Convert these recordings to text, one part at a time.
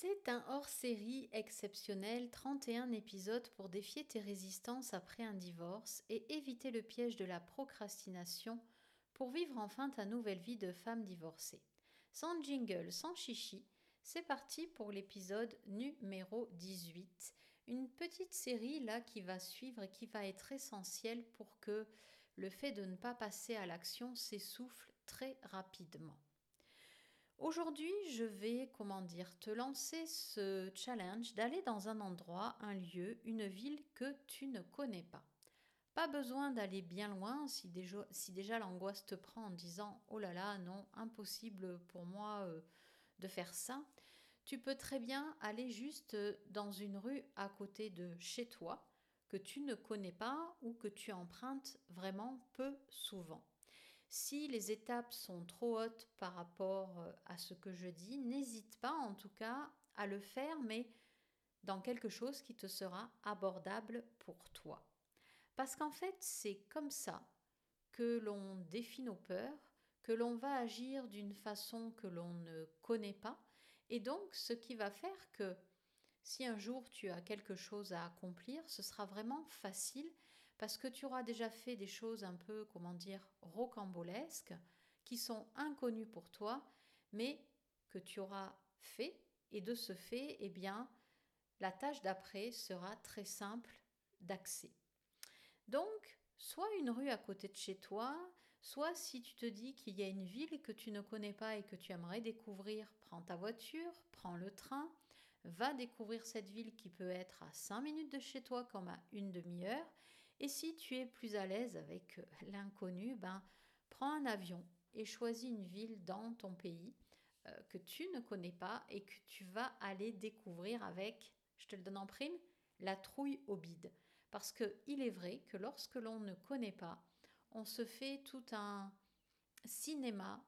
C'est un hors-série exceptionnel, 31 épisodes pour défier tes résistances après un divorce et éviter le piège de la procrastination pour vivre enfin ta nouvelle vie de femme divorcée. Sans jingle, sans chichi, c'est parti pour l'épisode numéro 18. Une petite série là qui va suivre et qui va être essentielle pour que le fait de ne pas passer à l'action s'essouffle très rapidement. Aujourd'hui, je vais, comment dire, te lancer ce challenge d'aller dans un endroit, un lieu, une ville que tu ne connais pas. Pas besoin d'aller bien loin si déjà, l'angoisse te prend en disant Oh là là, non, impossible pour moi euh, de faire ça. Tu peux très bien aller juste dans une rue à côté de chez toi que tu ne connais pas ou que tu empruntes vraiment peu souvent. Si les étapes sont trop hautes par rapport euh, à ce que je dis, n'hésite pas en tout cas à le faire, mais dans quelque chose qui te sera abordable pour toi. Parce qu'en fait, c'est comme ça que l'on défie nos peurs, que l'on va agir d'une façon que l'on ne connaît pas, et donc ce qui va faire que si un jour tu as quelque chose à accomplir, ce sera vraiment facile parce que tu auras déjà fait des choses un peu, comment dire, rocambolesques, qui sont inconnues pour toi, mais que tu auras fait, et de ce fait, eh bien, la tâche d'après sera très simple d'accès. Donc, soit une rue à côté de chez toi, soit si tu te dis qu'il y a une ville que tu ne connais pas et que tu aimerais découvrir, prends ta voiture, prends le train, va découvrir cette ville qui peut être à 5 minutes de chez toi comme à une demi-heure et si tu es plus à l'aise avec euh, l'inconnu, ben, prends un avion et choisis une ville dans ton pays euh, que tu ne connais pas et que tu vas aller découvrir avec, je te le donne en prime, la trouille au bide. Parce qu'il est vrai que lorsque l'on ne connaît pas, on se fait tout un cinéma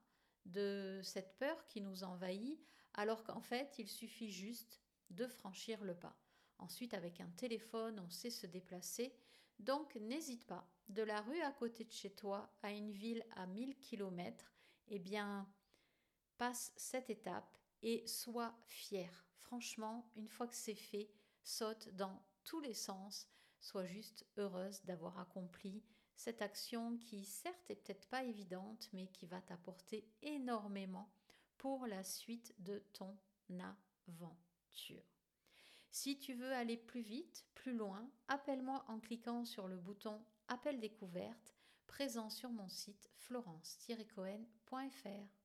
de cette peur qui nous envahit, alors qu'en fait, il suffit juste de franchir le pas. Ensuite, avec un téléphone, on sait se déplacer. Donc n'hésite pas, de la rue à côté de chez toi à une ville à 1000 km, eh bien, passe cette étape et sois fier. Franchement, une fois que c'est fait, saute dans tous les sens, sois juste heureuse d'avoir accompli cette action qui certes est peut-être pas évidente, mais qui va t'apporter énormément pour la suite de ton aventure. Si tu veux aller plus vite, plus loin, appelle-moi en cliquant sur le bouton Appel découverte présent sur mon site florence-cohen.fr.